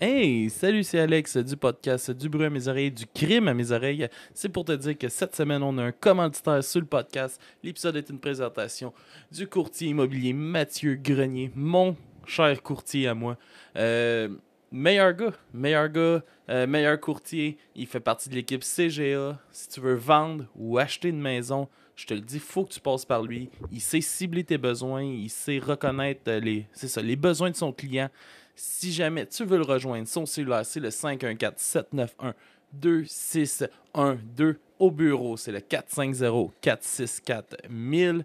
Hey, salut, c'est Alex du podcast Du bruit à mes oreilles, du crime à mes oreilles. C'est pour te dire que cette semaine, on a un commanditaire sur le podcast. L'épisode est une présentation du courtier immobilier Mathieu Grenier, mon cher courtier à moi. Euh, meilleur gars, meilleur gars, euh, meilleur courtier. Il fait partie de l'équipe CGA. Si tu veux vendre ou acheter une maison, je te le dis, faut que tu passes par lui. Il sait cibler tes besoins, il sait reconnaître euh, les besoins de son client. Si jamais tu veux le rejoindre, son cellulaire, c'est le 514-791-2612. Au bureau, c'est le 450-464-1000.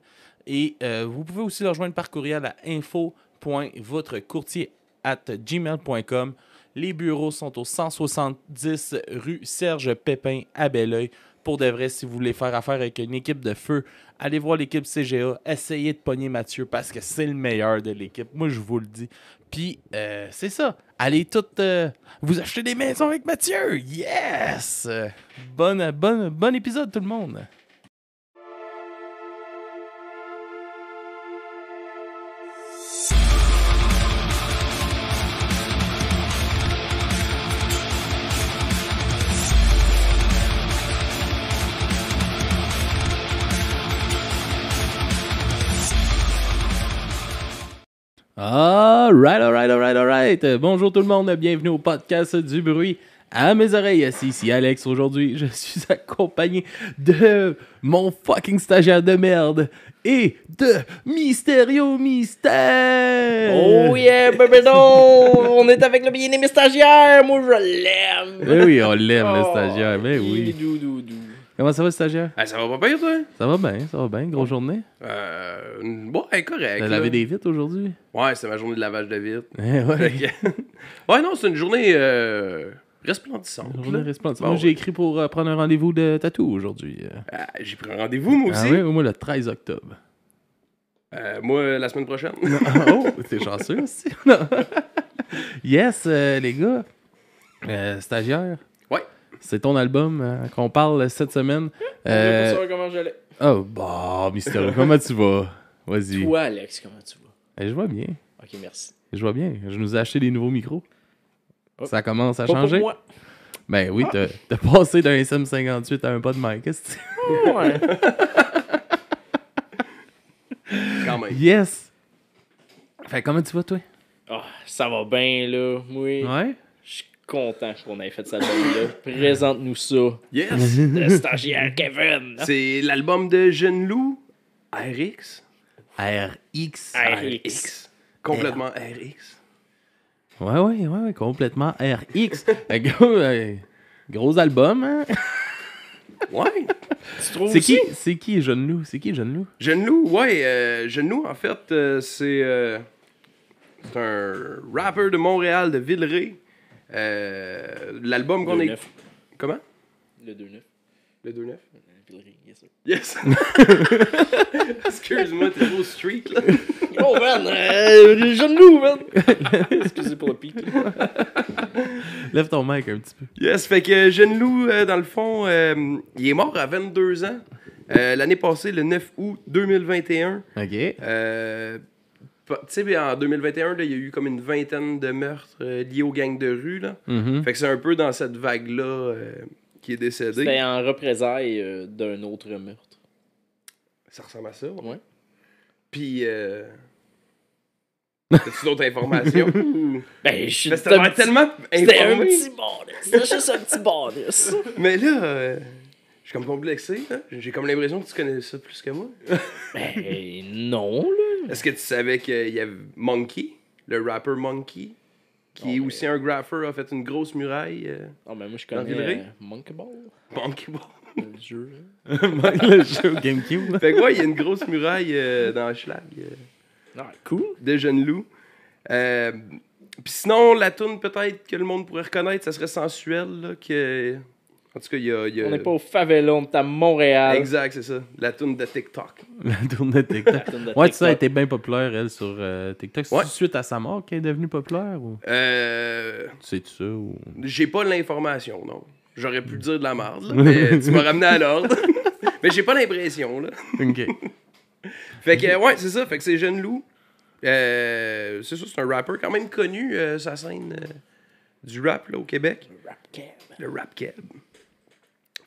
Et euh, vous pouvez aussi le rejoindre par courriel à info.votrecourtier at gmail.com. Les bureaux sont au 170 rue Serge Pépin à Belleuil. Pour de vrai, si vous voulez faire affaire avec une équipe de feu, allez voir l'équipe CGA. Essayez de pogner Mathieu parce que c'est le meilleur de l'équipe. Moi, je vous le dis. Puis, euh, c'est ça. Allez toutes euh, vous acheter des maisons avec Mathieu. Yes! Euh, Bonne, bonne, bon épisode, tout le monde. Alright, alright, alright, alright. Euh, Bonjour tout le monde, bienvenue au podcast du bruit à mes oreilles. C'est ici Alex. Aujourd'hui, je suis accompagné de mon fucking stagiaire de merde et de Mysterio Mystère. Oh yeah, bébé! On est avec le bien-aimé stagiaire! Moi, je l'aime! Eh oui, on l'aime le Oh, stagiaire, mais oui. Dou, dou, dou. Comment ça va stagiaire? Ah, ça va pas bien, toi? Ça va bien, ça va bien. Grosse journée. Euh. Bon, ouais, correct. T'as lavé des vitres aujourd'hui? Ouais, c'est ma journée de lavage de vitre. Eh ouais. Ouais, non, c'est une journée euh, resplendissante. Journée là. resplendissante. Bon, Moi, j'ai écrit pour euh, prendre un rendez-vous de tatou aujourd'hui. euh. Ah, j'ai pris un rendez-vous, moi Ah aussi. oui, moi le 13 octobre. Euh, moi, la semaine prochaine. oh, t'es chanceux aussi. Yes, les gars. Stagiaire. C'est ton album euh, qu'on parle cette semaine. Euh, comment j'allais. oh, bah, mystérieux. Comment tu vas? Vas-y. Toi, Alex, comment tu vas? Eh, je vois bien. Ok, merci. Je vois bien. Je nous ai acheté des nouveaux micros. Oh. Ça commence à Pas pour changer? moi. Ben oui, t'as t'as passé d'un SM58 à un pas de mic. C'est? Ouais. Quand même. Yes! Fait comment tu vas, toi? Ah, ça va bien, là. Oui. Ouais? Content qu'on ait fait ça là Présente-nous ça. Yes! Le stagiaire Kevin. c'est l'album de Jeune Loup, RX. RX. RX. Complètement RX. Ouais, ouais, ouais, ouais, complètement RX. Gros, euh, gros album, hein? Ouais. Tu trouves C'est qui, c'est qui Jeune Loup? C'est qui Jeune Loup? Jeune Loup, ouais. Euh, Jeune Loup, en fait, euh, c'est euh, c'est un rappeur de Montréal, de Villeray. Euh, L'album qu'on est. 9. Comment? Le 2-9. Le 2-9 Yes, sir. Yes! Excuse-moi, t'es trop street, là. Oh, man! Euh, les loups, man! Excusez pour le pic. Lève ton mic un petit peu. Yes, fait que Jeune Loup, euh, dans le fond, euh, il est mort à 22 ans. Euh, L'année passée, le 9 août 2021. OK. Tu sais, en 2021, là, il y a eu comme une vingtaine de meurtres euh, liés aux gangs de rue. Là. Mhm. Fait que c'est un peu dans cette vague-là euh, qui est décédé. C'était en représailles euh, d'un autre meurtre. Ça ressemble à ça. ouais. Ouais. Puis, euh... As-tu d'autres informations? Ben, je suis petit- tellement C'était un petit bonus. C'était juste un petit bonus. Mais là, euh, je suis comme complexé. là. J'ai comme l'impression que tu connais ça plus que moi. Ben, non, là. Est-ce que tu savais qu'il y avait Monkey, le rapper Monkey, qui Oh, est mais- aussi un grapher, a fait une grosse muraille. euh, Oh, ben, moi, je Dans connais Villeray? euh, Monkey Ball, Monkey Ball. le jeu. le jeu GameCube. Fait que ouais, il y a une grosse muraille euh, dans Schlag euh, Ah, cool. de Jeune Loup. Euh, Puis sinon, la tune peut-être que le monde pourrait reconnaître, ça serait sensuel. Là, que... En tout cas, il y a. il y a- On n'est pas au favela, on est à Montréal. Exact, c'est ça. La tune de TikTok. La tournée de TikTok. De Ouais, tu sais, elle été bien populaire, elle, sur euh, TikTok. C'est Ouais. suite à sa mort qu'elle est devenue populaire ou? Euh, c'est ça ou? j'ai pas l'information, non. J'aurais pu dire de la merde, là, mais tu m'as ramené à l'ordre. mais j'ai pas l'impression, là. OK. Fait que, ouais, c'est ça. Fait que c'est Jeune Loup. Euh, c'est ça, c'est un rapper quand même connu, euh, sa scène. euh, du rap là, au Québec. Rap cab. Le Rap Cab.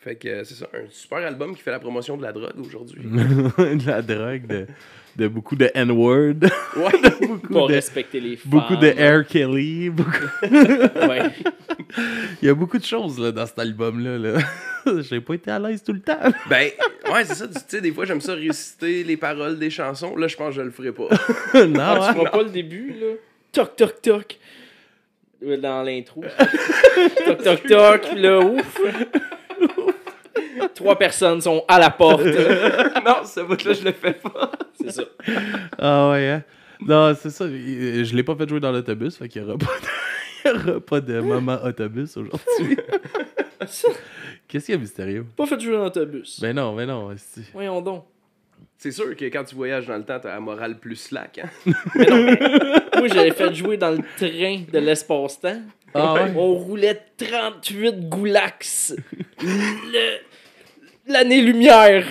Fait que c'est ça, un super album qui fait la promotion de la drogue aujourd'hui. de la drogue, de, de beaucoup de N-word, ouais. beaucoup, Pour de, respecter les femmes. beaucoup de R. Kelly. beaucoup- Ouais. Il y a beaucoup de choses là, dans cet album-là. Là. J'ai pas été à l'aise tout le temps. Ben, ouais, c'est ça. Tu sais, des fois, j'aime ça réciter les paroles des chansons. Là, je pense que je le ferai pas. non, Ah, hein? tu feras pas le début, là? Toc, toc, toc. Dans l'intro. toc, toc, toc. Là, ouf. Trois personnes sont à la porte. non, ce bout-là, je le fais pas. C'est ça. Ah ouais, hein? Non, c'est ça. Je l'ai pas fait jouer dans l'autobus, fait qu'il y aura pas de, il y aura pas de moment autobus aujourd'hui. Qu'est-ce qu'il y a mystérieux? Pas fait jouer dans l'autobus. Ben non, ben non. Voyons donc. C'est sûr que quand tu voyages dans le temps, t'as la morale plus slack. Hein? Moi, j'avais fait jouer dans le train de l'espace-temps. Ah ouais? On roulait 38 goulax. Le- L'année lumière.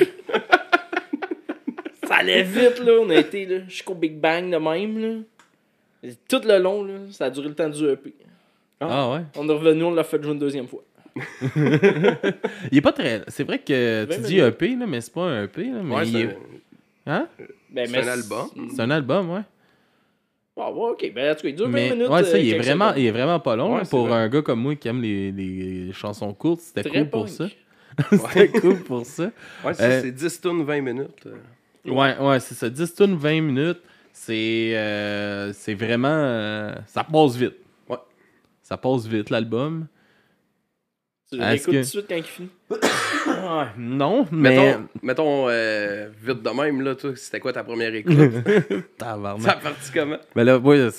Ça allait vite, là. On a été là, jusqu'au Big Bang de même, là. Et Tout le long, là, ça a duré le temps du EP. Ah ouais? On est revenu, on l'a fait jouer une deuxième fois. Il est pas très. C'est vrai que 20 tu dis minutes. EP, là, mais c'est pas un EP, là. Mais Ouais, il c'est est- Hein? Ben, C'est un album. C'est un album, ouais. Ah, ouais, ok. Ben, en tout cas, il dure 20 Mais minutes. ouais, ça, euh, il est, vraiment, il est vraiment pas long. Ouais, là, c'est pour vrai. un gars comme moi qui aime les, les chansons courtes, c'était Très cool pour ça. c'était cool pour ça. Ouais, c'est Euh, c'est 10 tonnes, 20 minutes. euh. Ouais, ouais, c'est ça. 10 tunes, 20 minutes. C'est euh, c'est vraiment. euh, ça passe vite. Ouais. Ça passe vite, l'album. Tu l'écoutes que- tout de suite quand il finit? non, mais. Mettons, mettons euh, vite de même, là, toi, c'était quoi ta première écoute? Tabarnak. Ça a parti comment? Mais là, ouais,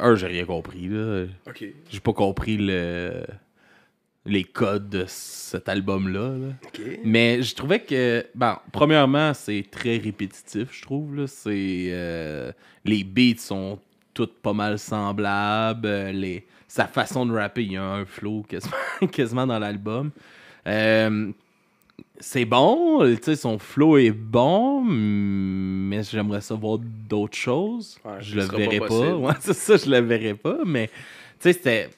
un, j'ai rien compris. là. Ok. J'ai pas compris le, les codes de cet album-là. là. Mais je trouvais que, bon, premièrement, c'est très répétitif, je trouve. Là. C'est, euh, les beats sont toutes pas mal semblables. euh, Les, sa façon de rapper, il y a un flow quasiment, quasiment dans l'album. Euh, c'est bon, son flow est bon, mais j'aimerais savoir d'autres choses. Ouais, je le verrai pas pas. possible. Ouais, c'est ça, je le verrai pas, mais tu sais, c'était.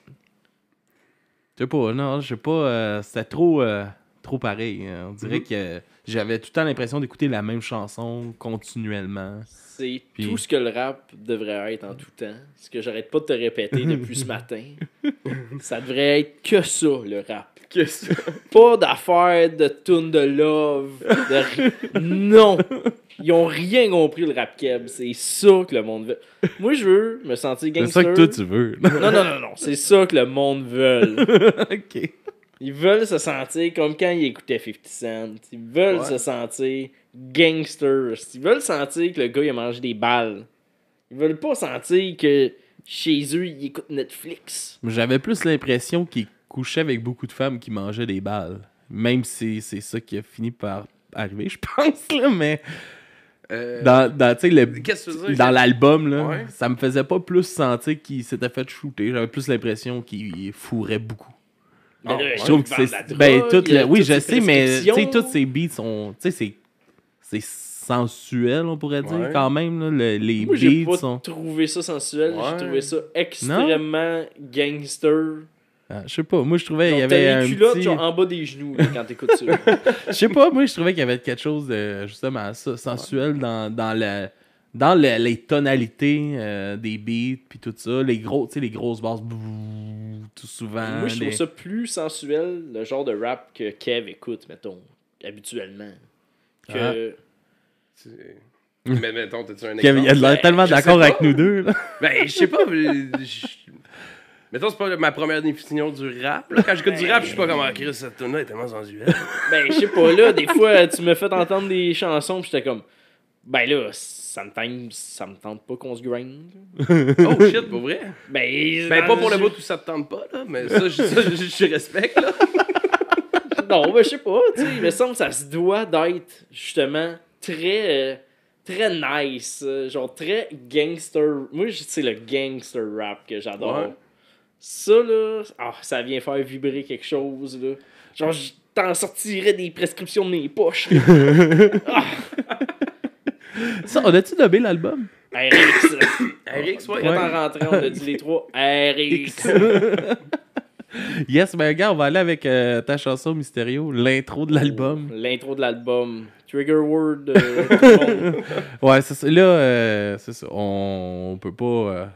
Je sais pas, non, je sais pas. euh, c'était trop, euh, trop pareil. hein. On dirait Mhm. que j'avais tout le temps l'impression d'écouter la même chanson continuellement. C'est Puis- tout ce que le rap devrait être en tout temps. Ce que j'arrête pas de te répéter depuis ce matin. Ça devrait être que ça, le rap. Que Pas d'affaires de tune de love. De ri- Non! Ils ont rien compris, le rap keb. C'est ça que le monde veut. Moi, je veux me sentir C'est gangster. ça que toi tu veux. Non, non, non, non. C'est ça que le monde veut. ok. Ils veulent se sentir comme quand ils écoutaient 50 Cent. Ils veulent Ouais. se sentir gangsters. Ils veulent sentir que le gars il a mangé des balles. Ils veulent pas sentir que chez eux ils écoutent Netflix. J'avais plus l'impression qu'il couchait avec beaucoup de femmes qui mangeaient des balles. Même si c'est ça qui a fini par arriver, je pense, là, mais Euh, dans, dans, tu sais, le- Qu'est-ce que tu veux dire? dans l'album, là, Ouais. ça me faisait pas plus sentir qu'il s'était fait shooter. J'avais plus l'impression qu'il fourrait beaucoup. Ouais. Je trouve que c'est. Ben, drogue, tout le- oui, je sais, mais tu sais, prescriptions. tous ces beats sont. Tu sais, c'est. C'est sensuel, on pourrait dire, Ouais. quand même. là. Le- les Moi j'ai beats pas sont. trouvé ça sensuel, Ouais. j'ai trouvé ça extrêmement gangster. Ah, je sais pas, moi je trouvais qu'il y avait t'as un les culottes petit... genre, en bas des genoux là, quand t'écoutes ça. Je sais pas, moi je trouvais qu'il y avait quelque chose de justement ça, sensuel dans, dans, le, dans le- les tonalités euh, des beats puis tout ça, les gros, tu sais, les grosses basses bouh, tout souvent. Moi je trouve les- ça plus sensuel, le genre de rap que Kev écoute, mettons, habituellement. Que. C'est- Mais mettons, t'as-tu un Kevin, il a exemple? l'air Ben, tellement d'accord avec nous deux. Là. Ben, je sais pas. je- Mettons, c'est pas ma première définition du rap. Là. Quand j'écoute du rap, je suis pas comme, ah, Chris, cette tune-là est tellement sensuelle. Ben, je sais pas, là, des fois, tu me fais entendre des chansons, pis j'étais comme, ben là, ça me tente, ça me tente pas qu'on se grind. oh shit, pour vrai? Ben, Ben, pas pour le bout où ça te tente pas, là, mais ça, je, ça, je, je respecte, là. Non, ben, je sais pas, tu sais, il me semble que ça se doit d'être, justement, très, euh, très nice, euh, genre très gangster. Moi, je- c'est le gangster rap que j'adore. Ouais. Ça, là, ah, ça vient faire vibrer quelque chose, là. Genre, je t'en sortirais des prescriptions de mes poches, là. Ça, on a-tu nommé l'album? RX. RX, ouais. Quand on rentrait, on a dit les trois RX. Yes, ben regarde, on va aller avec euh, ta chanson Mysterio, l'intro de l'album. L'intro de l'album. Trigger word. euh. Ouais, c'est ça. Là, euh, c'est ça. On, on peut pas.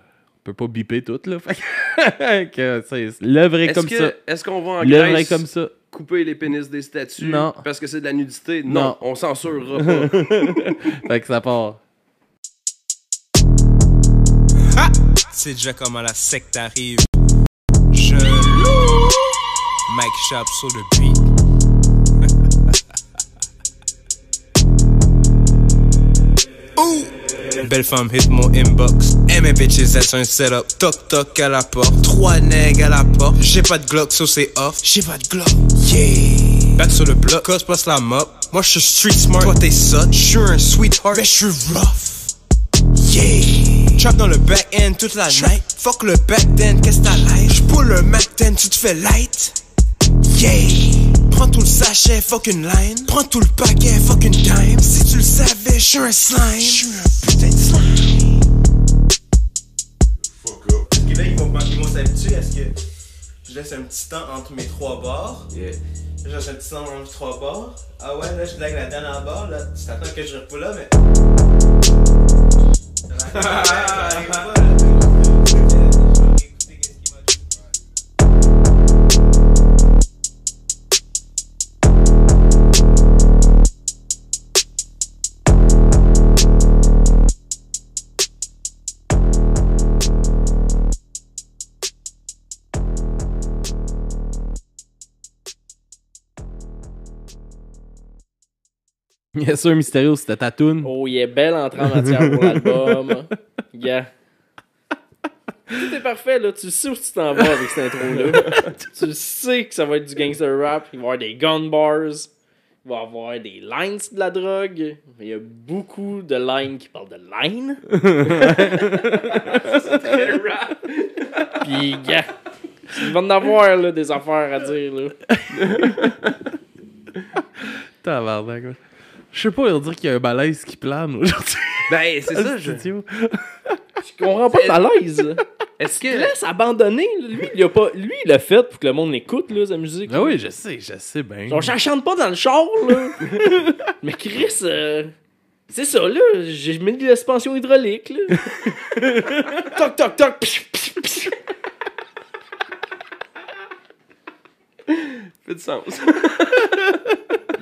On peut pas biper tout, là. Fait que, c'est- L'œuvre est Est-ce comme que- ça. Est-ce qu'on va en L'œuvre est Grèce comme ça. couper les pénis des statues Non. parce que c'est de la nudité? Non. Non, on censurera pas. Fait que ça part. Ha! C'est déjà comment la secte arrive. Je loue. Mike Sharp sur le beat. Ouh! Belle femme hit mon inbox. Mes bitches, elles sont un setup. Toc toc à la porte. Trois nègres à la porte. J'ai pas de Glock, so c'est off. J'ai pas de Glock. Yeah! Back sur le bloc, cause passe la mop. Moi j'suis street smart, toi t'es sot. J'suis un sweetheart, mais j'suis rough. Yeah! Trap dans le back end toute la night. Fuck le back end, qu'est-ce que t'as light? J'pull le Mac 10, tu te fais light? Yeah! Prends tout le sachet, fuck une line. Prends tout le paquet, fuck une dime. Si tu le savais, j'suis un slime. J'suis un putain de slime. Parce que là, ils vont, ils vont s'habituer à ce que je laisse un petit temps entre mes trois barres. Je laisse un petit temps entre mes trois barres. Ah ouais, là, je blague la dernière barre. Là, tu t'attends que je repoule là, mais. Là. Bien sûr, Mysterio, c'était ta toune. Oh, il est belle entrée en matière pour l'album. Yeah. Tout est parfait, là. Tu sais où tu t'en vas avec cette intro-là. tu sais que ça va être du gangster rap. Il va y avoir des gun bars. Il va y avoir des lines de la drogue. Il y a beaucoup de lines qui parlent de line. Puis, yeah. Il va en avoir, là, des affaires à dire, là. Tabarnak. Je sais pas, il va dire qu'il y a un malaise qui plane aujourd'hui. ben, c'est ça. Je... studio. Je comprends pas ta malaise. Est-ce que. laisse abandonner. Lui, il a pas, lui, il l'a fait pour que le monde l'écoute, là, sa musique. Ah oui, je sais, je sais bien. J'en chante pas dans le char, là. Mais Chris, euh, c'est ça, là. J'ai mis de l'expansion hydraulique, là. toc, toc, toc. psh, psh, psh. fait du sens.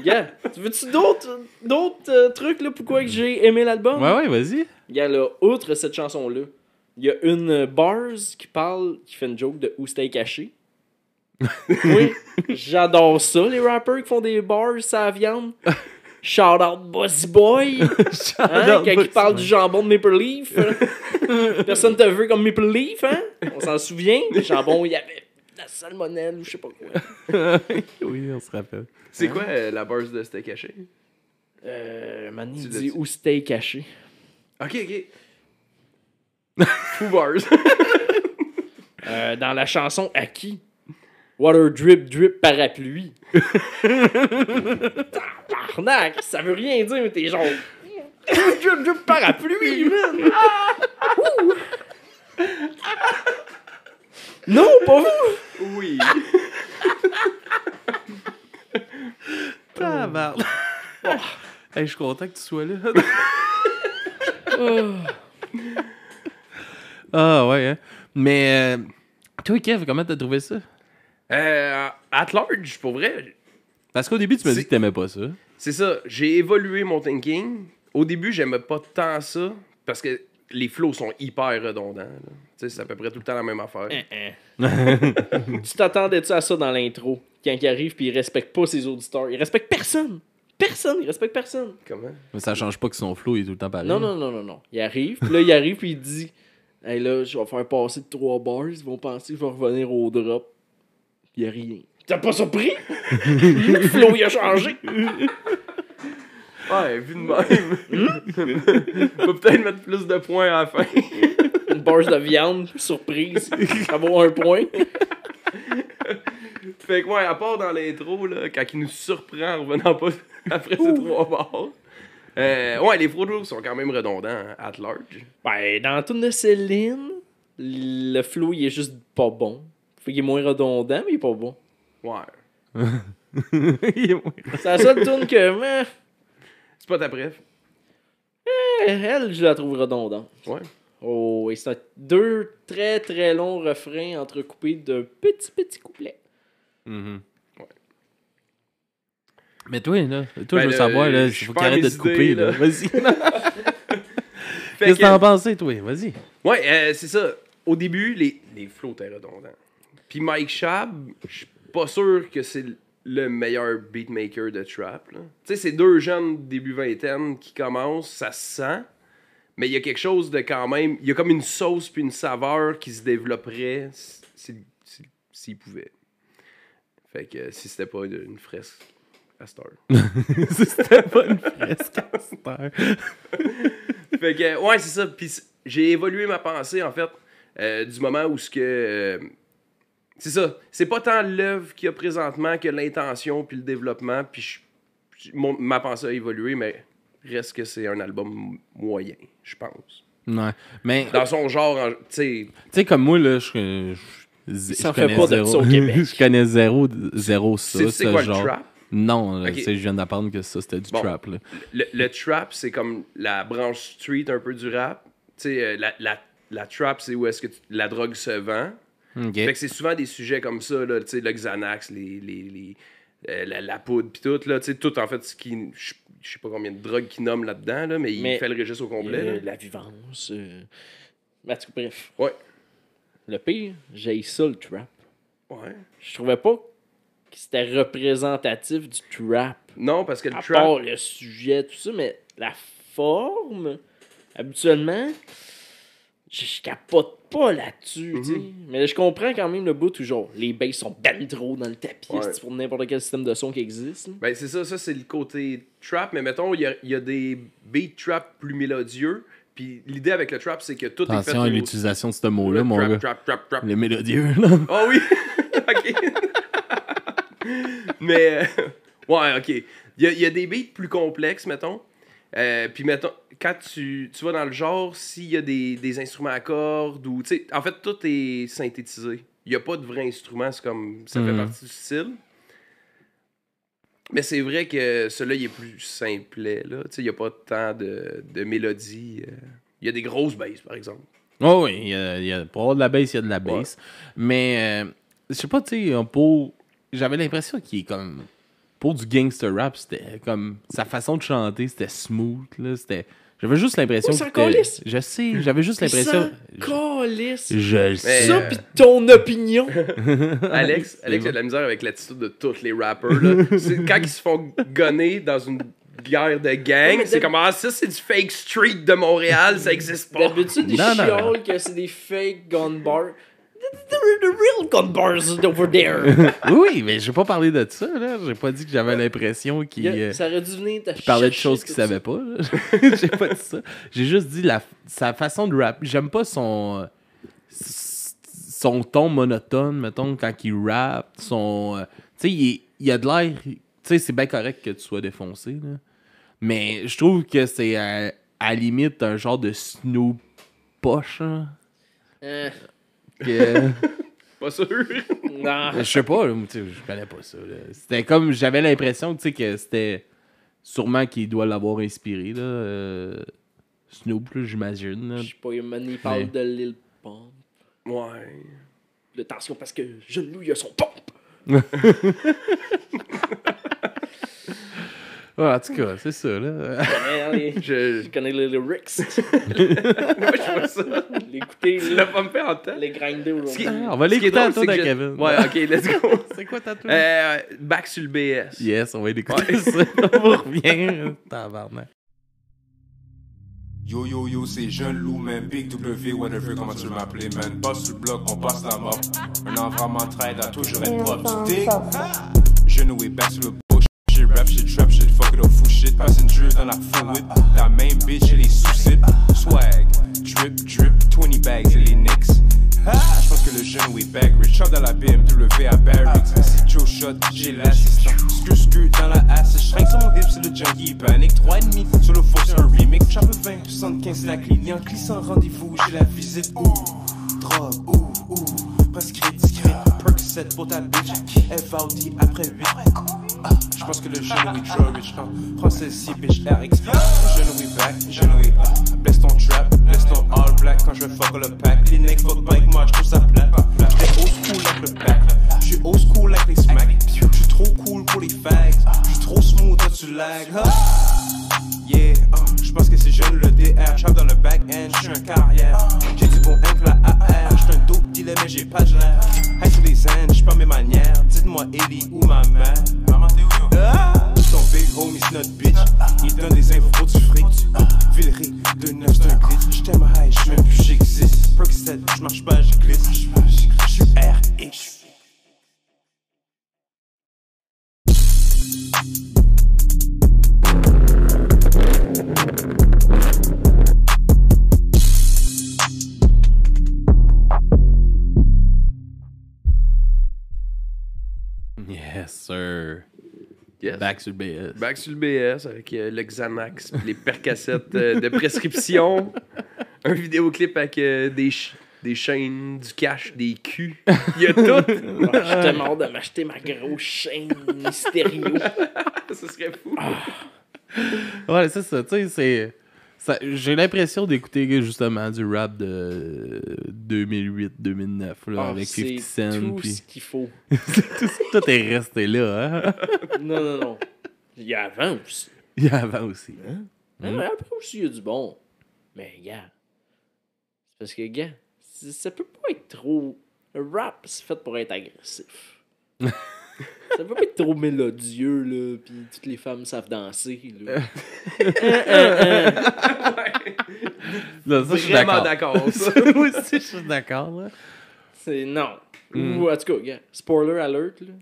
Yeah. Tu veux-tu d'autres, d'autres euh, trucs, là, pourquoi que j'ai aimé l'album? Ouais, ouais, vas-y. Yeah, là, outre cette chanson-là, il y a une euh, bars qui parle, qui fait une joke de où c'était caché. oui, j'adore ça, les rappers qui font des bars la viande. Shout out Bossy Boy. Hein, out quand Bossy il parle Boy. du jambon de Maple Leaf. Personne te veut comme Maple Leaf, hein? On s'en souvient. Le jambon, il y avait la salmonelle ou je sais pas quoi. oui, on se rappelle. C'est quoi euh, la base de C'était caché? Euh, Tu dit où c'était caché. Ok, ok. Foo bars. Euh, dans la chanson À qui? Water drip drip parapluie. Tabarnak, ça veut rien dire, mais t'es genre. Drip drip drip parapluie, man! Ah! Non, pas vous! oui. Tabarnak. Hey, je suis content que tu sois là. ah, ouais, hein. Mais, euh, toi, Kev, comment t'as trouvé ça? Euh, at large, pour vrai, Parce qu'au début, tu m'as dit que t'aimais pas ça. c'est ça. J'ai évolué mon thinking. Au début, j'aimais pas tant ça parce que les flows sont hyper redondants. là. Tu sais, c'est à peu près tout le temps la même affaire. tu t'attendais-tu à ça dans l'intro? Quand il arrive puis il respecte pas ses auditeurs. Il respecte personne! Personne! Il respecte personne! Comment? Mais ça change pas que son flow est tout le temps pareil. Non, non, non, non, non. Il arrive, puis là, il arrive, puis il dit Hey là, je vais faire passer de trois bars, ils vont penser que je vais revenir au drop. Il y a rien. T'es pas surpris? Le flow, il a changé. Ouais, vu de même. On peut peut-être mettre plus de points à la fin. Une barge de viande, surprise. Ça vaut un point. fait que, ouais, à part dans l'intro, là, quand il nous surprend en revenant pas après ces trois barres. Euh, ouais, les photos sont quand même redondants, hein, at large. Ben, dans la tune de Céline, le flow, il est juste pas bon. Fait qu'il est moins redondant, mais il est pas bon. Ouais. Il est moins- C'est la seule tune que, C'est pas ta préf. elle, je la trouve redondante. Ouais. Oh, et c'est un- deux très très longs refrains entrecoupés de petits petits couplets. Mhm. Ouais. Mais toi, là, toi, Ben, je veux le- savoir, là, il je faut qu'il arrête de te couper, idées, là. là. Vas-y. Qu'est-ce que t'en pensais, toi? Vas-y. Ouais, euh, c'est ça. Au début, les, les flows étaient redondants. Puis Mike Shab, je suis pas sûr que c'est le meilleur beatmaker de trap. Tu sais, c'est deux jeunes début vingtaine qui commencent, ça se sent. Mais il y a quelque chose de quand même. Il y a comme une sauce puis une saveur qui se développerait si- si- si- s'ils pouvaient. Fait que si c'était pas une, une fresque à cette heure. C'était pas une fresque à cette heure. fait que, ouais, c'est ça. Puis j'ai évolué ma pensée, en fait, euh, du moment où ce que. euh, c'est ça. C'est pas tant l'œuvre qu'il y a présentement que l'intention puis le développement. Puis je- je- mon- ma pensée a évolué, mais reste que c'est un album moyen, je pense. Ouais. Mais, Dans son genre, en- tu sais. tu sais, comme moi, là, je. fait pas de zéro. ça au Québec. je connais zéro, zéro ça, ce quoi genre. le trap? Non, je viens d'apprendre que ça, c'était du Bon. trap, là. Le, le trap, c'est comme la branche street un peu du rap. Tu sais, euh, la, la, la trap, c'est où est-ce que tu- la drogue se vend. OK. Fait que c'est souvent des sujets comme ça, là, tu sais, le Xanax, les, les, les, euh, la, la poudre, pis tout, là, tu sais, tout, en fait, ce qui... Je sais pas combien de drogues qu'il nomme là-dedans, là, mais, Mais- il fait le registre au complet, Euh, la vivance. euh, en tout cas, bref. Ouais. Le pire, j'ai ça le trap. Ouais. Je trouvais pas que c'était représentatif du trap. Non, parce que le À trap... part le sujet, tout ça, mais la forme, habituellement, je, je capote pas là-dessus, tu sais. Mhm. Mais je comprends quand même le bout genre, les basses sont ben trop dans le tapis, Ouais. c'est pour n'importe quel système de son qui existe. là. Ben, c'est ça, ça, c'est le côté trap, mais mettons, il y a, il y a des beats trap plus mélodieux, puis l'idée avec le trap, c'est que tout est Attention fait... à l'utilisation de ce mot-là, mon trap, gars. trap, trap, trap. Les mélodieux, là. Ah oui! ok. Mais, euh, ouais, ok. Il y y a des beats plus complexes, mettons. Euh, puis, mettons, quand tu, tu vas dans le genre, s'il y a des, des instruments à cordes ou. En fait, tout est synthétisé. Il n'y a pas de vrai instrument, c'est comme. Ça fait Mhm. partie du style. Mais c'est vrai que celui-là, il est plus simplet, là. Il n'y a pas tant de, de mélodie. euh. Il y a des grosses basses, par exemple. Oh oui, il y a, il y a- pour avoir de la bass, il y a de la bass. Mais, euh, je sais pas, tu sais, pour. J'avais l'impression qu'il est comme. Pour du gangster rap, c'était comme. Sa façon de chanter, c'était smooth, là. C'était. J'avais juste l'impression s'en que. Je sais, j'avais juste l'impression. Calisse. Je le sais. Ça, pis ton opinion. Alex, Alex a de la misère avec l'attitude de tous les rappers. Là. C'est- quand ils se font gonner dans une guerre de gang, c'est comme ah, ça, c'est du fake street de Montréal, ça existe pas. D'habitude, ils chiolent que c'est des fake gun bars. The, real gun bars over there. Oui, mais j'ai pas parlé de ça, là. J'ai pas dit que j'avais l'impression qu'il. Il y a- euh, ça aurait dû venir parlait de choses qu'il savait pas. J'ai pas dit ça. J'ai juste dit la, sa façon de rap. J'aime pas son euh, son ton monotone, mettons, quand il rappe. Son, euh, tu sais, il, il a de l'air. Tu sais, c'est bien correct que tu sois défoncé, là. Mais je trouve que c'est à, à la limite un genre de Snoop poche. hein, Euh, Pas sûr. non. je sais pas, là, tu sais, je connais pas ça. là. C'était comme. J'avais l'impression, tu sais, que c'était. Sûrement qu'il doit l'avoir inspiré, là. euh, Snoop, là, j'imagine. Je sais pas, il m'a il parle Mais- de Lil Pump. Ouais. Attention parce que Genou, il a son pompe. Ouais, en tout cas, c'est ça, là. Je Je. connais les lyrics. Moi, je vois ça. L'écouter, Tu là. l'as pas me fait en tête. Les grinder qui- aujourd'hui. on va l'écouter à c'est de je- Kevin. Ouais, ok, let's go. C'est quoi ta tour? Euh, back sur le BS. Yes, on va l'écouter ça. on revient. Tabarnak. Yo yo yo, c'est Jeune Loup, man. Big W, whatever, comment tu veux m'appeler, man. Boss sur le bloc, on passe la mort. Un environnement trade a toujours être propre. Tu? Genou est back sur le. Shit rap, shit trap, shit fuck it up, fou shit. Passenger dans la fluid. La même bitch, elle est sous Swag, drip, drip, 20 bags, et les Knicks. Je pense que le genou est back rich. Shot dans la BMW à Barracks. C'est Joe Shot, j'ai l'assistant. Screw, screw dans la ass. Je sur mon hip, c'est le junkie panic. 3,5 sur le faux, c'est un remix. Veux 20, 75, c'est la sans rendez-vous, j'ai la visite. Ouh, drogue, ouh, ouh. prescrit, discret. Percocet pour ta bitch. Elle dit après 8. Ah, je pense que le genou est trop rich. Hein. Français si bitch RX. Genou est back, genou est. Bless ton trap, bless ton all black quand je fuck le pack. Les necks fuck avec moi, je trouve ça plat. Pack. J'suis old school avec les smacks. J'suis trop cool pour les fags. J'suis trop smooth, toi tu lag. Huh? Yeah, uh, je pense que c'est jeune le DR. J'rappe dans le back-end, j'suis un carrière. J'ai du bon pour la AR. J'suis un dope dealer, mais j'ai pas de l'air. Hey, sur les zen, j'suis pas mes manières. Dites-moi, Ellie ou ma mère? Maman, t'es où, ah! Ton big homie, c'est notre bitch. Il donne des infos pour du fric. Villery, de neuf, c'est un glitch. J't'aime high, j'suis même plus j'existe. Percocet, j'marche pas, je glisse. J'suis RX. Yes, Back sur le BS. Back sur le BS avec euh, le Xanax, les percassettes euh, de prescription, un vidéoclip avec euh, des, ch- des chaînes, du cash, des culs. Il y a tout. Ah, J'étais mort de m'acheter ma grosse chaîne stéréo. Ça serait fou. Ouais, c'est ça. Tu sais, c'est. J'ai l'impression d'écouter justement du rap de 2008-2009 là, Ah, avec c'est 50 Cent. tout puis- ce qu'il faut. tout, tout est resté là. Hein? Non, non, non. Il y a avant aussi. Il y a avant aussi. Hein, mais après aussi, il y a du bon. Mais, gars, c'est parce que, gars, ça peut pas être trop. Le rap, c'est fait pour être agressif. ça peut pas être trop mélodieux, là, pis toutes les femmes savent danser, là. Là, ça, je suis Vraiment d'accord. d'accord. ça. Moi aussi, je suis d'accord. là. C'est non. Ou, en tout cas, gars, spoiler alert, là.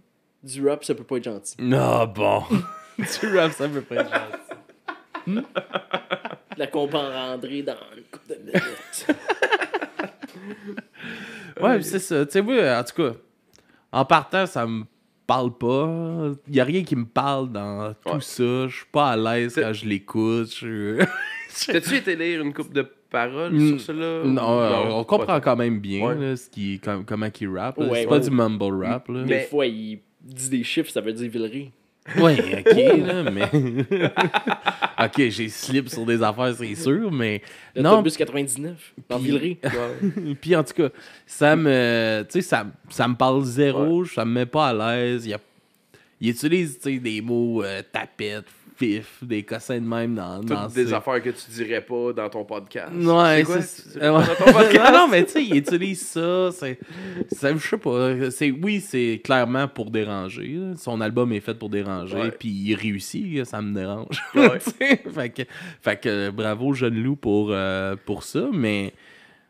Du rap, ça peut pas être gentil. Non, bon. du rap, ça peut pas être gentil. La comprendrez dans une couple de minutes. Ouais, c'est ça. Tu sais, moi, en tout cas, en partant, ça me parle pas. Il y a rien qui me parle dans tout Ouais. ça. Je suis pas à l'aise C'est- quand je l'écoute. Je... T'as-tu été lire une coupe de paroles Mm. sur cela? non, euh, on comprend pas quand même bien Ouais. là, ce qui, com- comment il rappe. Ouais, c'est pas ouais. du mumble rap. Là. Des fois, il dit des chiffres, ça veut dire Villeray. Ouais, ok, là, mais. ok, j'ai slip sur des affaires, c'est sûr, mais. Non, L'autobus 99, dans Puis- Villeray. Ouais. Puis en tout cas, ça me, tu sais, ça, ça me parle zéro, ça me met pas à l'aise. Il, y a- il utilise tu sais, des mots euh, tapette, des cossins de même dans, des ses- affaires que tu dirais pas dans ton podcast. Ouais, C'est quoi? Dans ton podcast? non, non, mais tu sais, il utilise ça. C'est, c'est- je sais pas. C'est, oui, c'est clairement pour déranger. là. Son album est fait pour déranger, puis il réussit, ça me dérange. Ouais. Fait, que, fait que bravo, jeune loup, pour, euh, pour ça, mais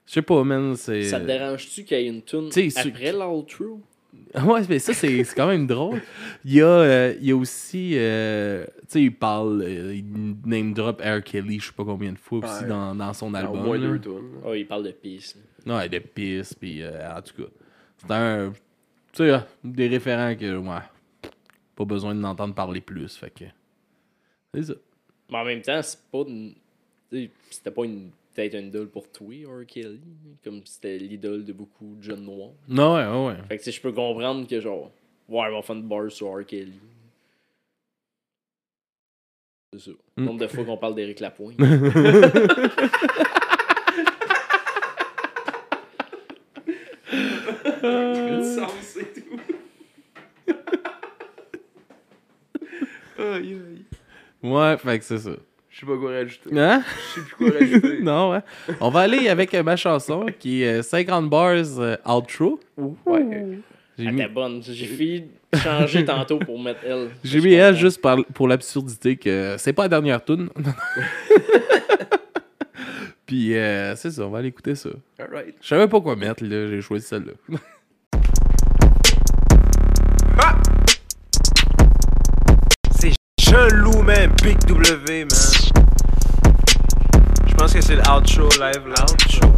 je sais pas, man. C'est... Ça te dérange-tu qu'il y ait une tune après l'outro? Ouais, mais ça, c'est c'est quand même drôle. Il y a, euh, il y a aussi. euh, tu sais, il parle. euh, il name drop R. Kelly, je sais pas combien de fois aussi Ouais. dans, dans son Ah, album. Au moins deux. Oh, il parle de pisse. là. Ouais, de pisse, puis euh, en tout cas. C'est un. Tu sais, des référents que, ouais. Pas besoin de l'entendre parler plus, fait que. C'est ça. Mais en même temps, c'est pas une... C'était pas une... peut-être une idole pour toi, R. Kelly. Comme c'était l'idole de beaucoup de jeunes noirs. Non, ouais, ouais, ouais. Fait que sais, je peux comprendre que genre, ouais, on va faire une bar sur R. Kelly. C'est ça. Le Mm. nombre de fois qu'on parle d'Éric Lapointe. sens et tout. Aïe, aïe. Ouais, fait que c'est ça. Je sais pas quoi rajouter. Hein? Je sais plus quoi rajouter. non, ouais. On va aller avec euh, ma chanson qui est euh, 50 bars euh, outro. Ouais. J'ai Elle mis, était bonne. J'ai failli changer tantôt pour mettre elle. j'ai mis elle juste par- pour l'absurdité que c'est pas la dernière tune. Puis euh, c'est ça, on va aller écouter ça. Alright. Je savais pas quoi mettre, là, j'ai choisi celle-là. Man. Big W, man. Je pense que c'est le outro live, là. Outro.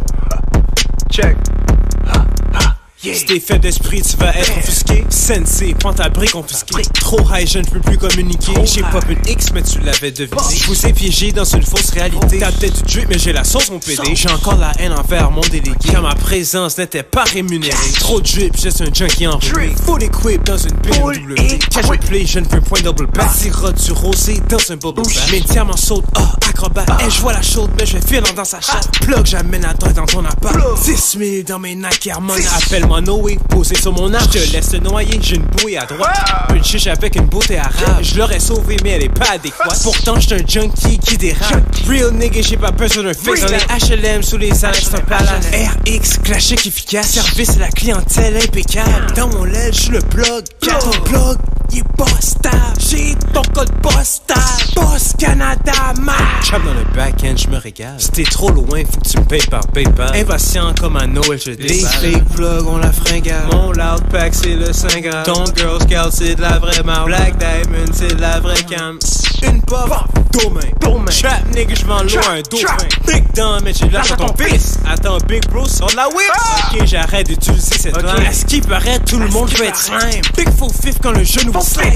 Check. Si t'es faible d'esprit, tu vas être offusqué. Sensei, prends ta brique confisquée. Trop high, je ne peux plus communiquer. J'ai pop une X, mais tu l'avais deviné. Je vous ai piégé dans une fausse réalité. T'as peut-être du drip, mais j'ai la sauce, mon PD. J'ai encore la haine envers mon délégué. Car ma présence n'était pas rémunérée. Trop de drip, juste un junkie en roue. Full equip dans une BMW. Je play, je ne veux point double back. Sirop du rosé dans un bubble bath. Mes diamants sautent, ah, acrobat. Et je vois la chaude, mais je vais filer dans sa chatte. Plug, j'amène la drogue dans ton appart. 10 000 dans mes Nike Harmony. Appelle-moi Noé, posé sur mon arche. Je te laisse te noyer, j'ai une bouée à droite. Une chiche avec une beauté arabe. Je l'aurais sauvé, mais elle est pas adéquate. Pourtant, j'suis un junkie qui dérape. Real nigga, j'ai pas besoin d'un face. Dans les HLM, sous les âges, c'est un palace. RX, classique efficace. Service à la clientèle impeccable. Dans mon lait, j'suis le plug. Ton plug, il est. J'ai ton code postal. Boss Canada, man. Chop dans le back-end, j'me régale. Si t'es trop loin, faut que tu me payes par PayPal. Impatient comme un Noël, je Des fake vlogs, on la fringale. Mon loud pack, c'est le 5 grammes. Ton Girl Scout, c'est de la vraie marque. Black Diamond, c'est de la vraie cam. Une pop, domain. Trap nigga, j'vends l'eau un dauphin. Big dumb, mais j'ai l'argent ton fils. Attends, Big Bro, sort de la whip. Ok, j'arrête d'utiliser cette langue. À ce qui paraît, tout le monde veut être slime. Big faux fif quand le genou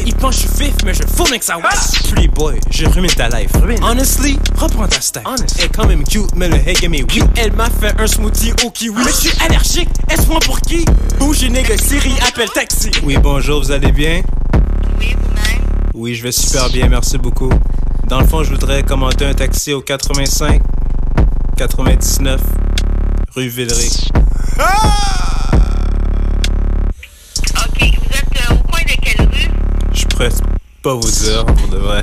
Il pense que je suis fif, mais je fourne avec sa waist. Pretty boy, je rumine ta life. Honestly, reprends ta stack. Elle est quand même cute, mais le game est weak. Elle m'a fait un smoothie au kiwi. Mais je suis allergique, est-ce pour qui? Bouge nigga, Siri, appelle taxi. Oui, bonjour, vous allez bien? Oui, vous-même? Oui, je vais super bien, merci beaucoup. Dans le fond, je voudrais commander un taxi au 85 99 rue Villeray. OK, vous êtes Je pourrais pas vous dire, pour de vrai.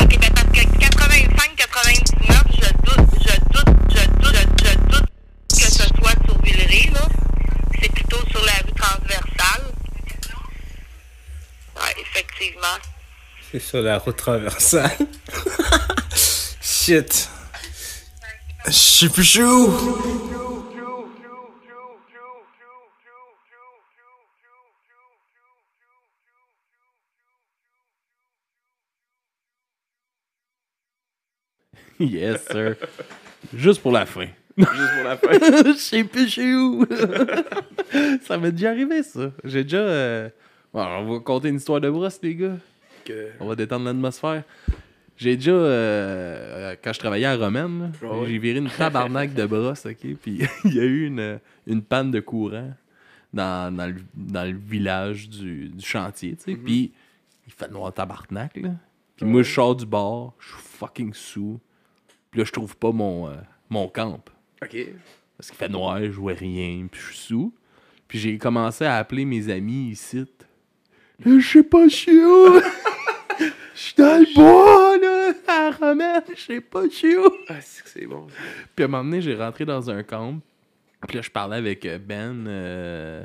OK, ben parce que 85, 99, je doute, je doute, je doute, je, je doute que ce soit sur Villeray, là. C'est plutôt sur la rue transversale. Ouais, effectivement. C'est sur la route traversale. Shit. Je suis plus chou. Yes, sir. Juste pour la fin. Juste pour la fin. Je sais plus suis où. ça m'est déjà arrivé, ça. J'ai déjà. euh, bon, on va compter une histoire de brosse, les gars. On va détendre l'atmosphère. J'ai déjà, euh, quand je travaillais à Romaine, Ah j'ai viré une tabarnak de brosse, ok? Puis il y a eu une, une panne de courant dans, dans, le, dans le village du, du chantier, tu sais. Mhm. Puis il fait noir tabarnak, là. Puis moi, je sors du bar, je suis fucking sous. Puis là, je trouve pas mon, euh, mon camp. Ok. Parce qu'il fait noir, je vois rien, puis je suis sous. Puis j'ai commencé à appeler mes amis ici. Là, je sais pas, je suis où. Je suis dans le bois, là, à Romaine, je sais pas, je suis où. Ah, c'est que c'est bon. ça. Puis à un moment donné, j'ai rentré dans un camp. Puis là, je parlais avec euh, Ben. euh,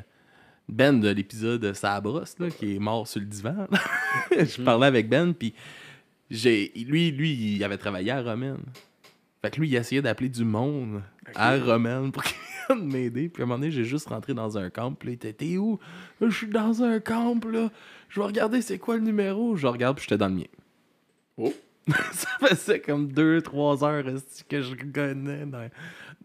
Ben de l'épisode Sabrosse, là, qui est mort sur le divan. je parlais avec Ben, puis j'ai, lui, lui, il avait travaillé à Romaine. Fait que lui, il essayait d'appeler du monde à Romaine pour qu'il vienne m'aider. Puis à un moment donné, j'ai juste rentré dans un camp. Puis là, il était, t'es où? Je suis dans un camp, là. Je vais regarder c'est quoi le numéro. Je regarde, puis j'étais dans le mien. Oh. Ça faisait comme 2-3 heures que je connais dans,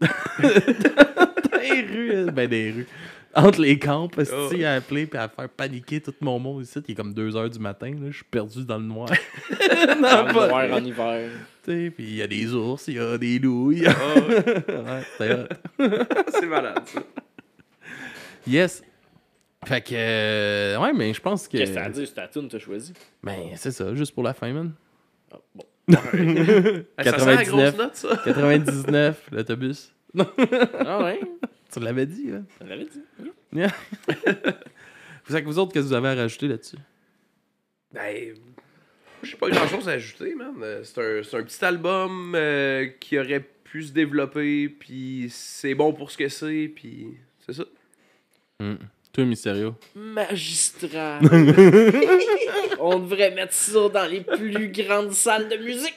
dans les rues? Ben, des rues. Entre les camps, esti, Oh. à appeler puis à faire paniquer tout mon monde ici? Il est comme 2 heures du matin. Là, je suis perdu dans le noir. Dans le noir en hiver. Tu Puis il y a des ours, il y a des loups. y a- Ah, ouais, c'est malade, ça. Yes. Fait que. euh, ouais, mais je pense que. Qu'est-ce que t'as dit? C'est ta tune t'as choisi? Ben, c'est ça, juste pour la fin, man. Ah, bon. Ça sent la 99. grosse note, ça. 99, l'autobus. Ah ouais? Tu l'avais dit, hein? On l'avait dit. Vous savez que vous autres, qu'est-ce que vous avez à rajouter là-dessus? Ben, j'ai pas grand chose à ajouter, man. Euh, C'est un, c'est un petit album euh, qui aurait pu se développer, puis c'est bon pour ce que c'est, puis c'est ça. Toi, Mysterio. Magistral. On devrait mettre ça dans les plus grandes salles de musique.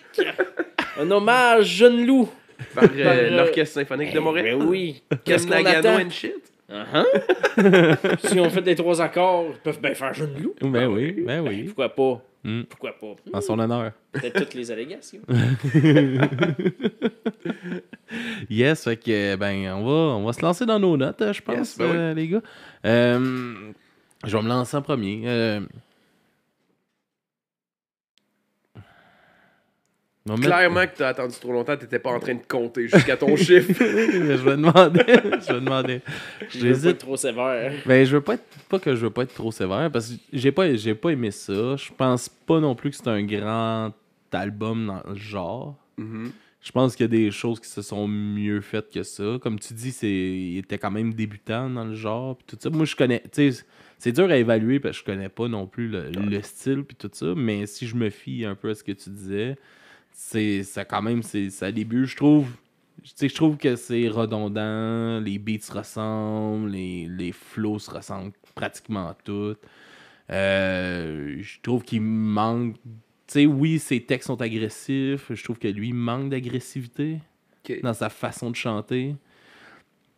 Un hommage, Jeune Loup. Par euh, l'Orchestre Symphonique de Eh, Montréal. ben oui. Ken Qu'est-ce qu'on attend? and shit? Uh-huh. si on fait les trois accords, ils peuvent bien faire jeune loup. Ben oui, ben oui. Pourquoi pas? Mm. Pourquoi pas? En son honneur. Peut-être toutes les allégations. Yes, fait que, ben, on va, on va se lancer dans nos notes, je pense, Yes, ben oui. euh, les gars. Euh, je vais me lancer en premier. Euh, Clairement que t'as attendu trop longtemps, t'étais pas en train de compter jusqu'à ton chiffre. je vais demander. je vais demander. Je veux pas J'hésite. être trop sévère. Ben, je veux pas être, pas que je veux pas être trop sévère parce que j'ai pas, j'ai pas aimé ça. Je pense pas non plus que c'est un grand album dans le genre. Mhm. Je pense qu'il y a des choses qui se sont mieux faites que ça. Comme tu dis, c'est, il était quand même débutant dans le genre. Puis tout ça. Moi, je connais. Tu sais, c'est dur à évaluer parce que je connais pas non plus le, le style puis tout ça. Mais si je me fie un peu à ce que tu disais, c'est ça quand même, c'est ça début. Je trouve. Je trouve que c'est redondant, les beats se ressemblent, les, les flows se ressemblent pratiquement toutes. Euh, je trouve qu'il manque. Tu sais, oui, ses textes sont agressifs. Je trouve que lui manque d'agressivité dans sa façon de chanter.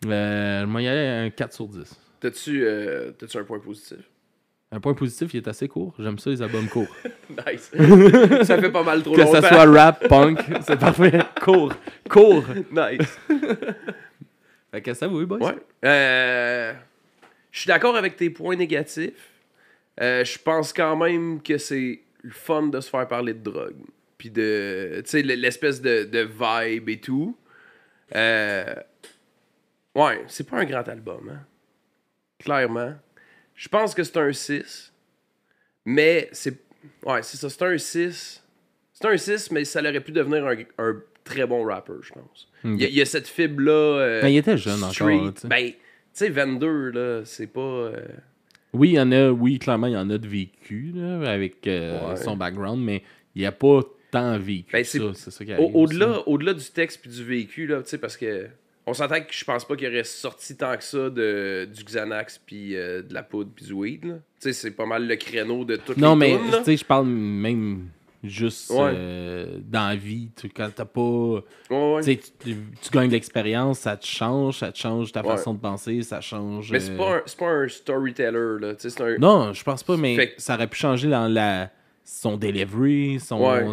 Euh, moi, il y a un 4 sur 10. T'as-tu euh, t'as-tu un point positif? Un point positif, il est assez court. J'aime ça, les albums courts. Nice. ça fait pas mal trop que longtemps. ça soit rap, punk, c'est parfait. Court. Court. Nice. Fait que ça, oui, boys. Ouais. Euh, je suis d'accord avec tes points négatifs. Euh, je pense quand même que c'est le fun de se faire parler de drogue. Puis de. Tu sais, l'espèce de, de vibe et tout. Euh, ouais, c'est pas un grand album, hein. Clairement. Je pense que c'est un 6. Mais c'est. Ouais, c'est ça, c'est un 6. C'est un 6, mais ça aurait pu devenir un, un très bon rapper, je pense. Il y, a- il y a cette fibre-là. euh, Mais il était jeune encore. street. là, tu sais. Ben, tu sais, 22, là, c'est pas. euh, Oui, il y en a, oui, clairement, il y en a de vécu là, avec euh, Ouais. son background, mais il n'y a pas tant vécu. Ben, c'est- ça, c'est ça qui au- arrive. Au-delà au-delà du texte puis du vécu, là, tu sais, parce que. On s'entend que je pense pas qu'il aurait sorti tant que ça de, du Xanax puis euh, de la poudre puis du weed. Tu sais, c'est pas mal le créneau de toutes Non, les mais tu sais, je parle même juste Ouais. euh, dans la vie. tu- quand t'as pas. Ouais, ouais. Tu gagnes de l'expérience, ça te change, ça te change ta façon de penser, ça change. Mais c'est euh, pas, un- c'est pas un storyteller, là. Un. Non, je pense pas, mais Fait ça aurait pu changer dans la son delivery, son. Ouais.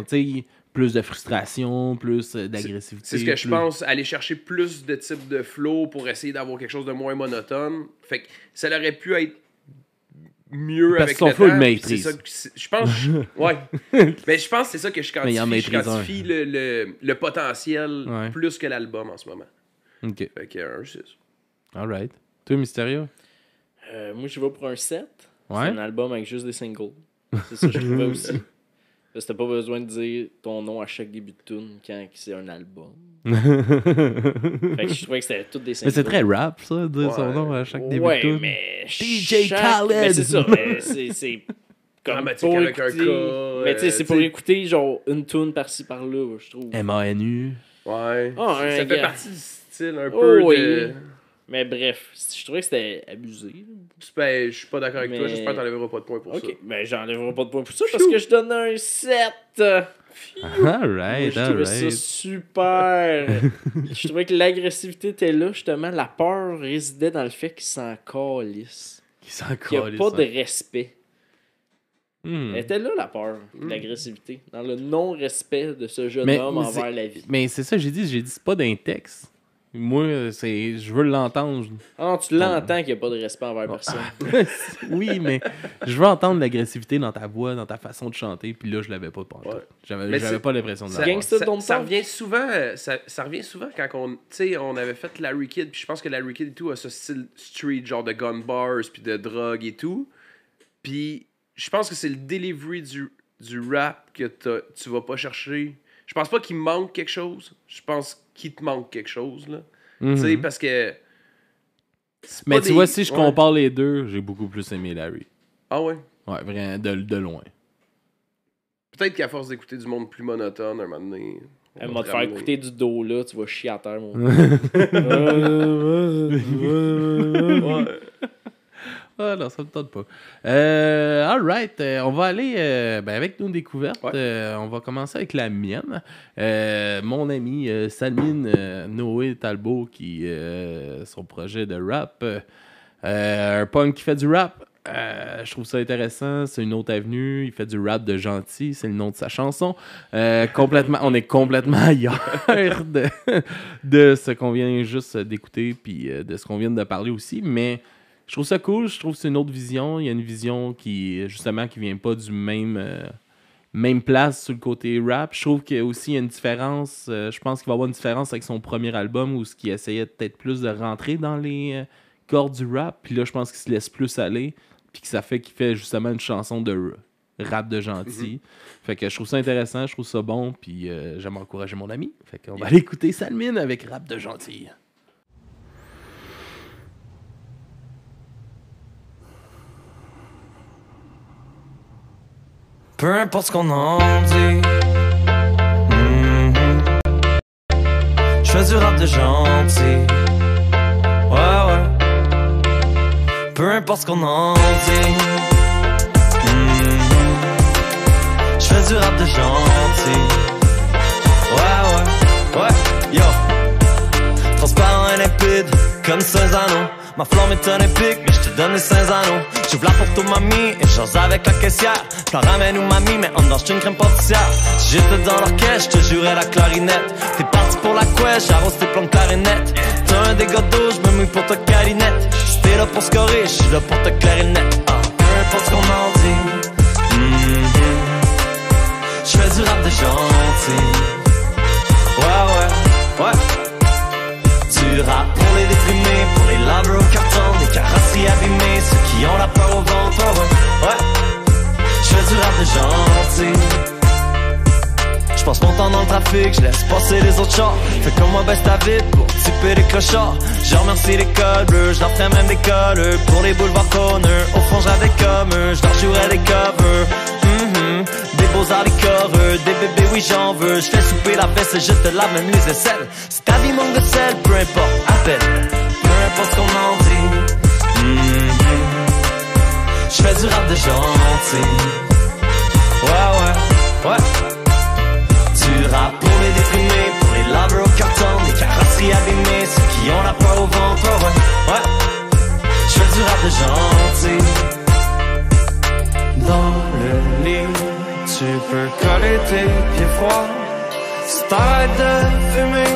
Plus de frustration, plus euh, d'agressivité. C'est ce que je pense, aller chercher plus de types de flow pour essayer d'avoir quelque chose de moins monotone. Fait que ça aurait pu être mieux Parce avec son le flow, temps, maîtrise. ça que Je pense, ouais. Mais je pense que c'est ça que je Mais il en quantifie. Je quantifie le, le, le potentiel Ouais. plus que l'album en ce moment. Ok, Fait que un 6. alright. Toi, Mysterio? Euh, moi, je vais pour un 7. C'est un album avec juste des singles. C'est ça que je trouvais aussi. Parce que t'as pas besoin de dire ton nom à chaque début de tune quand c'est un album. Fait que je trouvais que c'était toutes des. Mais c'est très rap, ça, de dire son Ouais. nom à chaque début ouais, de tune. mais. DJ chaque- Khaled. Mais c'est ça, mais c'est. Comme Dramatique pour avec un écouter- cas, Mais tu sais, euh, c'est pour écouter genre une tune par-ci par-là, je trouve. M-A-N-U. Ouais. Ah, un ça fait partie du style un Oh, peu oui. de. Mais bref, je trouvais que c'était abusé. Ben, je suis pas d'accord avec toi, Mais- j'espère que t'enlèveras pas de points pour ça. Ok, mais j'enlèverai pas de points pour ça parce que je donne un 7. Alright, je trouvais ça super. je trouvais que l'agressivité était là, justement. La peur résidait dans le fait qu'il s'en calisse. Qui s'en Qu'il n'y a pas de respect. Hmm. Elle était là, la peur, Hmm. l'agressivité. Dans le non-respect de ce jeune Mais- homme envers la vie. Mais c'est ça, j'ai dit, j'ai dit, c'est pas d'un texte. Moi, c'est, je veux l'entendre. Ah tu l'entends qu'il n'y a pas de respect envers personne. oui, mais je veux entendre l'agressivité dans ta voix, dans ta façon de chanter, puis là, je l'avais pas pendant Ouais. J'avais, Mais j'avais pas l'impression de Ça, l'avoir. Ça- ça revient souvent, euh, ça, ça revient souvent quand on, tu sais, on avait fait Larry Kidd, puis je pense que Larry Kidd et tout a ce style street, genre de gun bars, puis de drogue et tout. Puis je pense que c'est le delivery du, du rap que t'as- tu vas pas chercher. Je pense pas qu'il manque quelque chose. Je pense qu'il te manque quelque chose, là. Mhm. Tu sais, parce que. Mais tu des- vois, si je ouais. compare les deux, j'ai beaucoup plus aimé Larry. Ah ouais? Ouais, vraiment, de, de loin. Peut-être qu'à force d'écouter du monde plus monotone, un moment donné. on Elle va te faire écouter du dos là, tu vas chier à terre, mon Ouais. Ah non, ça me tente pas. Euh, alright, euh, on va aller euh, ben, avec nos découvertes. Ouais. Euh, on va commencer avec la mienne. Mon ami Salmine Noé Talbot, qui son projet de rap, un punk qui fait du rap, je trouve ça intéressant. C'est une autre avenue. Il fait du rap de gentil. C'est le nom de sa chanson. Complètement, on est complètement ailleurs de, de ce qu'on vient juste d'écouter puis de ce qu'on vient de parler aussi. Mais je trouve ça cool. Je trouve que c'est une autre vision. Il y a une vision qui, justement, qui vient pas du même, euh, même place sur le côté rap. Je trouve qu'il y a aussi une différence. euh, je pense qu'il va y avoir une différence avec son premier album où ce qui essayait peut-être plus de rentrer dans les euh, cordes du rap. Puis là, je pense qu'il se laisse plus aller. Puis que ça fait qu'il fait justement une chanson de rap de gentil. Fait que je trouve ça intéressant, je trouve ça bon. Puis euh, j'aime encourager mon ami. Fait qu'on va aller écouter Salmine avec rap de gentil. Peu importe ce qu'on en dit. Je fais du rap de gentil. Ouais, ouais. Peu importe ce qu'on en dit. Je fais du rap de gentil. Ouais, ouais, ouais, yo. Transparent et limpide, comme Saint-Anneau. Ma flamme est je te donne les anneaux. J'ouvre la porte aux mamies et j'ose avec la caissière. Je ramène ou mamie, mais en dedans une crème pâtissière. Si j'étais dans l'orchestre, je te jurais la clarinette. T'es parti pour la couette, j'arrose tes plans de clarinette. T'as un dégât d'eau, je mouille pour ta carinette. Si là pour scorer, je suis là pour te clairer le net. Ah, peu importe ce qu'on en dit. Mhm. Je fais du rap de gentil. Ouais, ouais, ouais. Du rap pour les déprimés, pour les laveurs au les ceux qui ont la peur au ventre, ouais, ouais. Je fais du rap de gentil. Je passe mon temps dans le trafic, je laisse passer les autres chars. Fais comme moi, baisse ta vite pour typer les clochards. Je remercie l'école bleue, je leur ferai même des colleux pour les boulevards corners. Au fond, j'avais comme eux, je leur jouerai des covers. Mhm. Des beaux-arts, des des bébés, oui, j'en veux. Je fais souper la fesse et je te lave même les aisselles. Si vie manque de sel, peu importe, appelle. Peu importe ce qu'on en fais du rap de gentil. Ouais, ouais, ouais. Du rap pour les déprimés, pour les laveurs au carton, les carrosseries abîmées, ceux qui ont la peur au ventre, ouais, ouais. Je fais du rap de gentil. Dans le lit, tu peux coller tes pieds froids. Si t'arrêtes de fumer,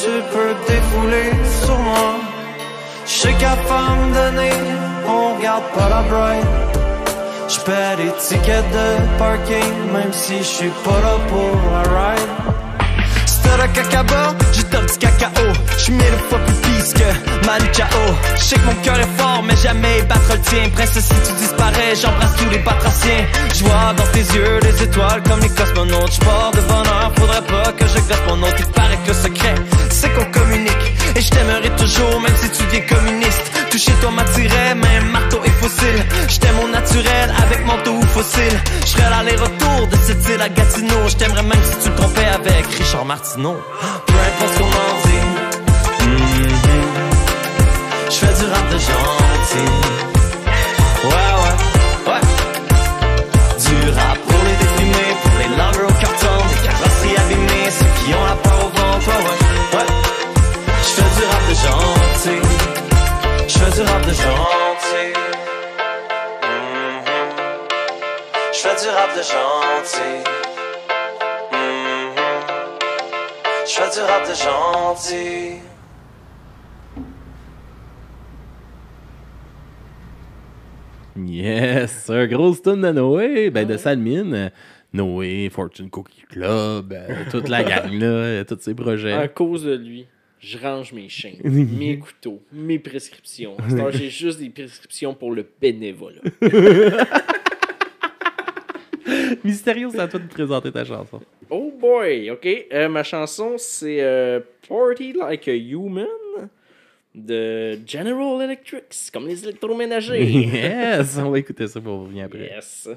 tu peux défouler sur moi. Je sais qu'à femme donnée, on regarde pas la bride. Je paie des tickets de parking, même si je suis pas là pour la ride. C'est cacaba, j'ai donne du cacao. J'suis mille fois plus pisse que Manu. J'sais que mon cœur est fort, mais jamais battre le tien. Princesse, si tu disparais, j'embrasse tous les batraciens. J'vois dans tes yeux des étoiles comme les cosmonautes. J'pars de bonheur, faudrait pas que je gosse mon autre. Il paraît que le secret, c'est qu'on Et je t'aimerai toujours, même si tu deviens communiste. Toucher toi m'attirait, même marteau et fossile. J't'aime au naturel, avec manteau ou fossile. J'ferais l'aller-retour de cette île à Gatineau. J't'aimerais même si tu te trompais avec Richard Martineau. Peu importe ce qu'on dit. Mhm. J'fais du rap de gentil. Ouais, ouais, ouais. Du rap pour les déprimés, pour les laveurs au carton, les carrosseries abîmées, ceux qui ont la peur au ventre, ouais, ouais. J'fais du rap de gentil. J'fais du rap de gentil. Mhm. J'fais du rap de gentil. Mhm. J'fais du rap de gentil. Yes, un gros stun de Noé, ben de Salmine. euh, Noé, Fortune Cookie Club, euh, toute la gang là, tous ses projets. À cause de lui, je range mes chaînes, mes couteaux, mes prescriptions. J'ai juste des prescriptions pour le bénévolat. Mysterio, c'est à toi de présenter ta chanson. Oh boy, ok. Euh, ma chanson, c'est euh, Party Like a Human de General Electric, comme les électroménagers. yes, on va écouter ça pour revenir après. yes.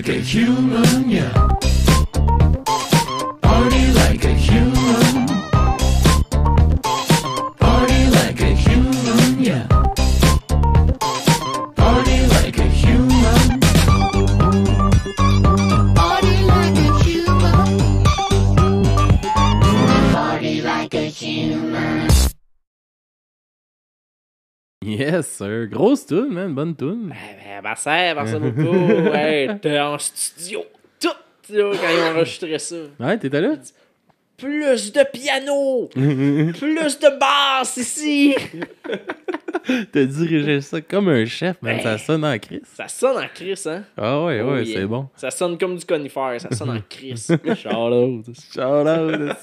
Like a human, yeah. Yes, sir. Grosse tune, man. Bonne tune. Eh ben, merci, merci beaucoup. hey, t'es en studio. Tout, là, quand ils ont enregistré ça. Ouais, t'étais là? Plus de piano! plus de basse ici! T'as dirigé ça comme un chef, man. Ça sonne en crise. Ça sonne en crise, hein? Ah ouais, Oh ouais, yeah. c'est bon. Ça sonne comme du conifère, ça sonne en crise. Shout-out. Shout out.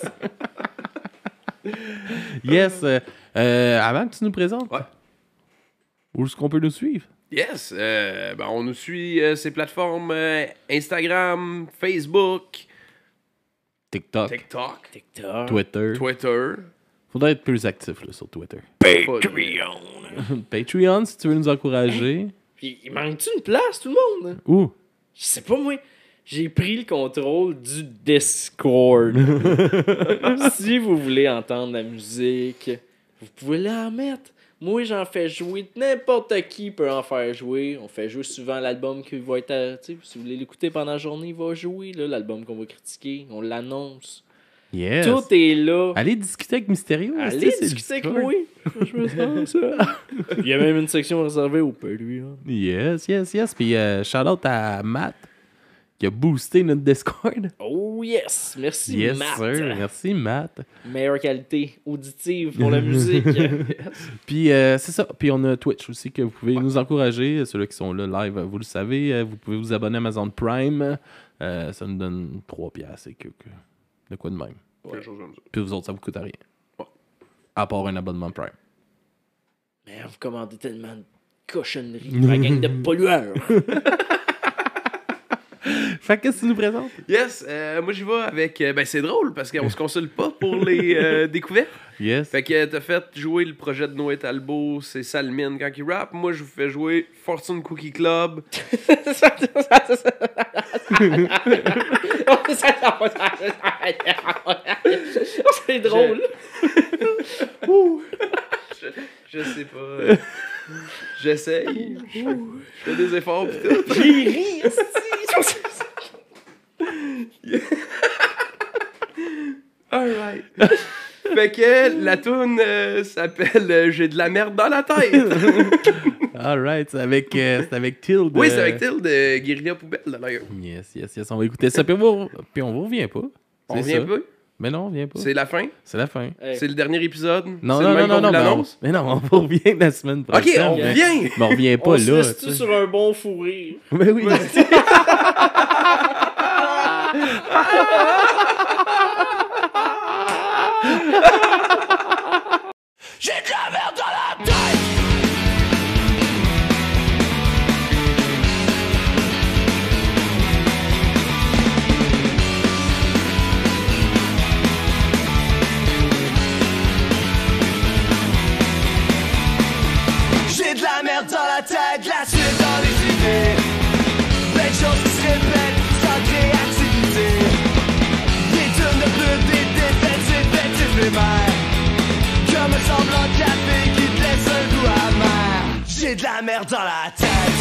yes. euh, euh, avant que tu nous présentes, Ouais. Où est-ce qu'on peut nous suivre? Yes, euh, ben, on nous suit euh, ces plateformes euh, Instagram, Facebook, TikTok, TikTok, TikTok. Twitter. Twitter. Faudrait être plus actif là, sur Twitter. Patreon. Patreon, si tu veux nous encourager. Puis il manque-tu une place, tout le monde? Où? Je sais pas, moi. J'ai pris le contrôle du Discord. si vous voulez entendre la musique, vous pouvez la mettre. Moi, j'en fais jouer. N'importe qui peut en faire jouer. On fait jouer souvent l'album qui va être. à- sais, si vous voulez l'écouter pendant la journée, il va jouer. L'album qu'on va critiquer. On l'annonce. Yes. Tout est là. Allez discuter avec Mysterio. Allez discuter avec moi. Je me sens ça. Il y a même une section réservée au Patreon. Yes, yes, yes. Puis euh, shout out à Matt qui a boosté notre Discord. Oh yes! Merci yes, Matt. sir. Merci, Matt. Meilleure qualité auditive pour la musique. Puis euh, c'est ça. Puis on a Twitch aussi que vous pouvez nous encourager. Ceux-là qui sont là live, vous le savez. Euh, Vous pouvez vous abonner à Amazon Prime. Euh, ça nous donne 3 piastres et que, de quoi de même. Quelque chose comme ça. Puis vous autres, ça vous coûte rien. Ouais. À part un abonnement Prime. Mais vous commandez tellement de cochonneries. La gang de pollueurs. Fait que qu'est-ce que tu nous présentes? Yes, euh, moi j'y vais avec. euh, ben c'est drôle parce qu'on se consulte pas pour les euh, découvertes. Yes. Fait que t'as fait jouer le projet de Noé Talbot, c'est Salmine quand il rappe. Moi je vous fais jouer Fortune Cookie Club. C'est drôle. Je sais pas. euh, J'essaye. Je fais des efforts. J'ai ri. Alright. fait que la tune euh, s'appelle euh, J'ai de la merde dans la tête. Alright, c'est avec, euh, c'est avec Tilde. oui, c'est avec Till de Guérilla Poubelle d'ailleurs. Yes, yes, yes. On va écouter ça. Puis on, va- puis on vous revient pas. On C'est revient ça. pas? Mais non, on vient pas. C'est la fin? C'est la fin. Hey. C'est le dernier épisode? Non, C'est non, même non, non, qu'on non, vous mais on, l'annonce? mais non, on revient la semaine Ok, prochaine. on mais- revient! Mais on revient pas On se là. laisse-tu tu sais. sur un bon fou rire? Mais oui. J'ai de de la merde dans la tête